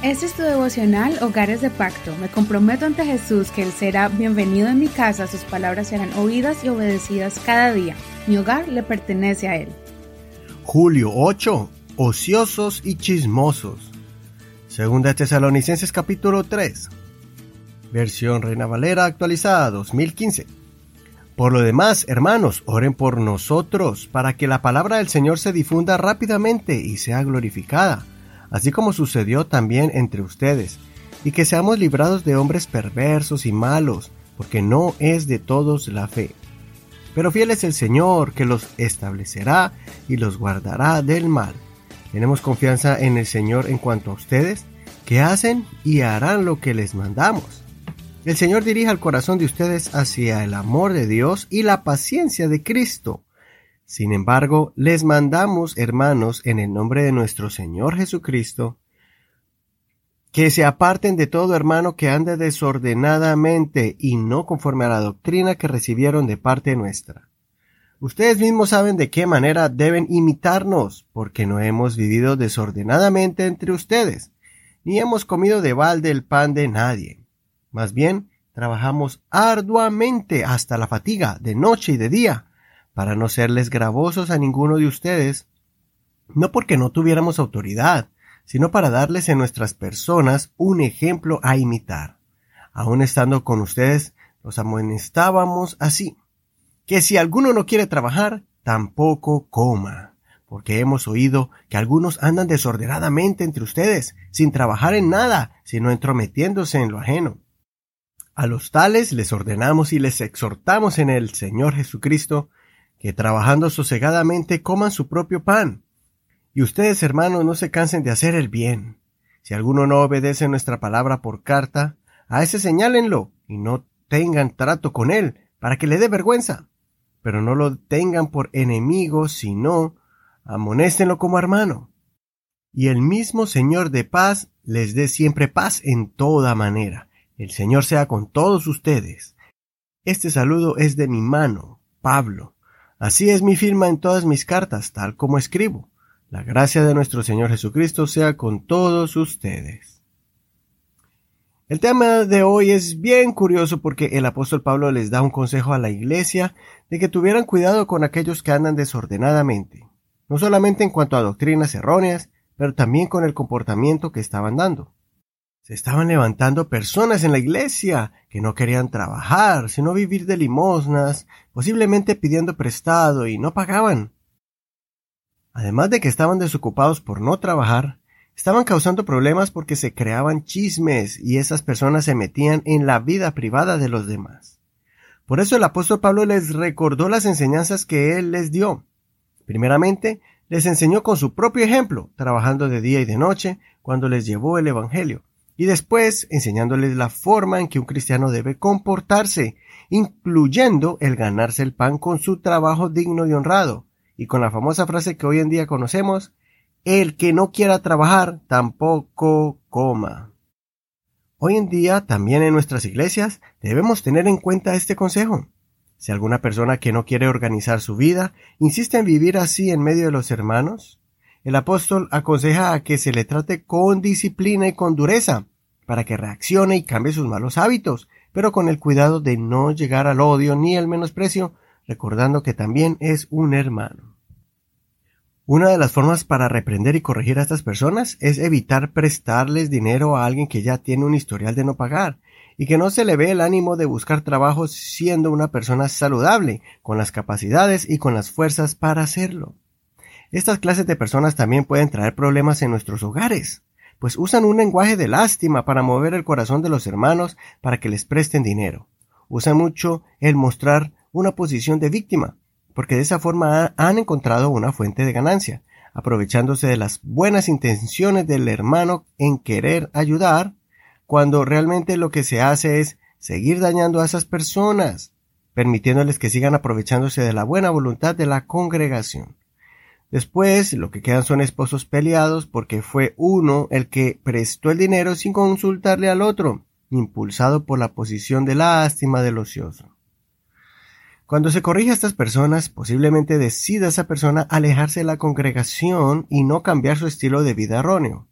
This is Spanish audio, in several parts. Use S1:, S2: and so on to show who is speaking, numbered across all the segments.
S1: Este es tu devocional Hogares de Pacto. Me comprometo ante Jesús que Él será bienvenido en mi casa, sus palabras serán oídas y obedecidas cada día. Mi hogar le pertenece a Él.
S2: Julio 8. Ociosos y chismosos. Segunda Tesalonicenses capítulo 3. Versión Reina Valera actualizada 2015. Por lo demás, hermanos, oren por nosotros para que la palabra del Señor se difunda rápidamente y sea glorificada así como sucedió también entre ustedes, y que seamos librados de hombres perversos y malos, porque no es de todos la fe. Pero fiel es el Señor, que los establecerá y los guardará del mal. Tenemos confianza en el Señor en cuanto a ustedes, que hacen y harán lo que les mandamos. El Señor dirija el corazón de ustedes hacia el amor de Dios y la paciencia de Cristo sin embargo, les mandamos, hermanos, en el nombre de nuestro Señor Jesucristo, que se aparten de todo hermano que ande desordenadamente y no conforme a la doctrina que recibieron de parte nuestra. Ustedes mismos saben de qué manera deben imitarnos, porque no hemos vivido desordenadamente entre ustedes, ni hemos comido de balde el pan de nadie. Más bien, trabajamos arduamente hasta la fatiga, de noche y de día, para no serles gravosos a ninguno de ustedes, no porque no tuviéramos autoridad, sino para darles en nuestras personas un ejemplo a imitar. Aun estando con ustedes, los amonestábamos así, que si alguno no quiere trabajar, tampoco coma, porque hemos oído que algunos andan desordenadamente entre ustedes, sin trabajar en nada, sino entrometiéndose en lo ajeno. A los tales les ordenamos y les exhortamos en el Señor Jesucristo que trabajando sosegadamente coman su propio pan. Y ustedes, hermanos, no se cansen de hacer el bien. Si alguno no obedece nuestra palabra por carta, a ese señálenlo y no tengan trato con él, para que le dé vergüenza. Pero no lo tengan por enemigo, sino amonéstenlo como hermano. Y el mismo Señor de paz les dé siempre paz en toda manera. El Señor sea con todos ustedes. Este saludo es de mi mano, Pablo. Así es mi firma en todas mis cartas, tal como escribo. La gracia de nuestro Señor Jesucristo sea con todos ustedes. El tema de hoy es bien curioso porque el apóstol Pablo les da un consejo a la iglesia de que tuvieran cuidado con aquellos que andan desordenadamente, no solamente en cuanto a doctrinas erróneas, pero también con el comportamiento que estaban dando. Se estaban levantando personas en la iglesia que no querían trabajar, sino vivir de limosnas, posiblemente pidiendo prestado y no pagaban. Además de que estaban desocupados por no trabajar, estaban causando problemas porque se creaban chismes y esas personas se metían en la vida privada de los demás. Por eso el apóstol Pablo les recordó las enseñanzas que él les dio. Primeramente, les enseñó con su propio ejemplo, trabajando de día y de noche, cuando les llevó el Evangelio y después enseñándoles la forma en que un cristiano debe comportarse, incluyendo el ganarse el pan con su trabajo digno y honrado, y con la famosa frase que hoy en día conocemos, el que no quiera trabajar tampoco coma. Hoy en día, también en nuestras iglesias, debemos tener en cuenta este consejo. Si alguna persona que no quiere organizar su vida insiste en vivir así en medio de los hermanos, el apóstol aconseja a que se le trate con disciplina y con dureza, para que reaccione y cambie sus malos hábitos, pero con el cuidado de no llegar al odio ni al menosprecio, recordando que también es un hermano. Una de las formas para reprender y corregir a estas personas es evitar prestarles dinero a alguien que ya tiene un historial de no pagar y que no se le ve el ánimo de buscar trabajo siendo una persona saludable, con las capacidades y con las fuerzas para hacerlo. Estas clases de personas también pueden traer problemas en nuestros hogares, pues usan un lenguaje de lástima para mover el corazón de los hermanos para que les presten dinero. Usan mucho el mostrar una posición de víctima, porque de esa forma han encontrado una fuente de ganancia, aprovechándose de las buenas intenciones del hermano en querer ayudar, cuando realmente lo que se hace es seguir dañando a esas personas, permitiéndoles que sigan aprovechándose de la buena voluntad de la congregación. Después, lo que quedan son esposos peleados porque fue uno el que prestó el dinero sin consultarle al otro, impulsado por la posición de lástima del ocioso. Cuando se corrige a estas personas, posiblemente decida esa persona alejarse de la congregación y no cambiar su estilo de vida erróneo.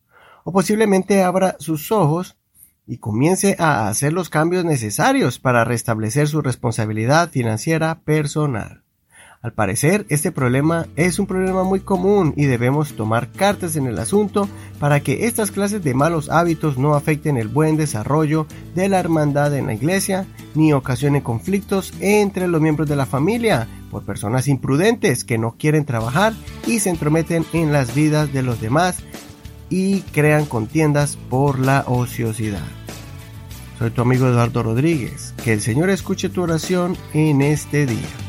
S2: o posiblemente abra sus ojos y comience a hacer los cambios necesarios para restablecer su responsabilidad financiera personal. Al parecer, este problema es un problema muy común y debemos tomar cartas en el asunto para que estas clases de malos hábitos no afecten el buen desarrollo de la hermandad en la iglesia ni ocasionen conflictos entre los miembros de la familia por personas imprudentes que no quieren trabajar y se entrometen en las vidas de los demás y crean contiendas por la ociosidad. Soy tu amigo Eduardo Rodríguez. Que el Señor escuche tu oración en este día.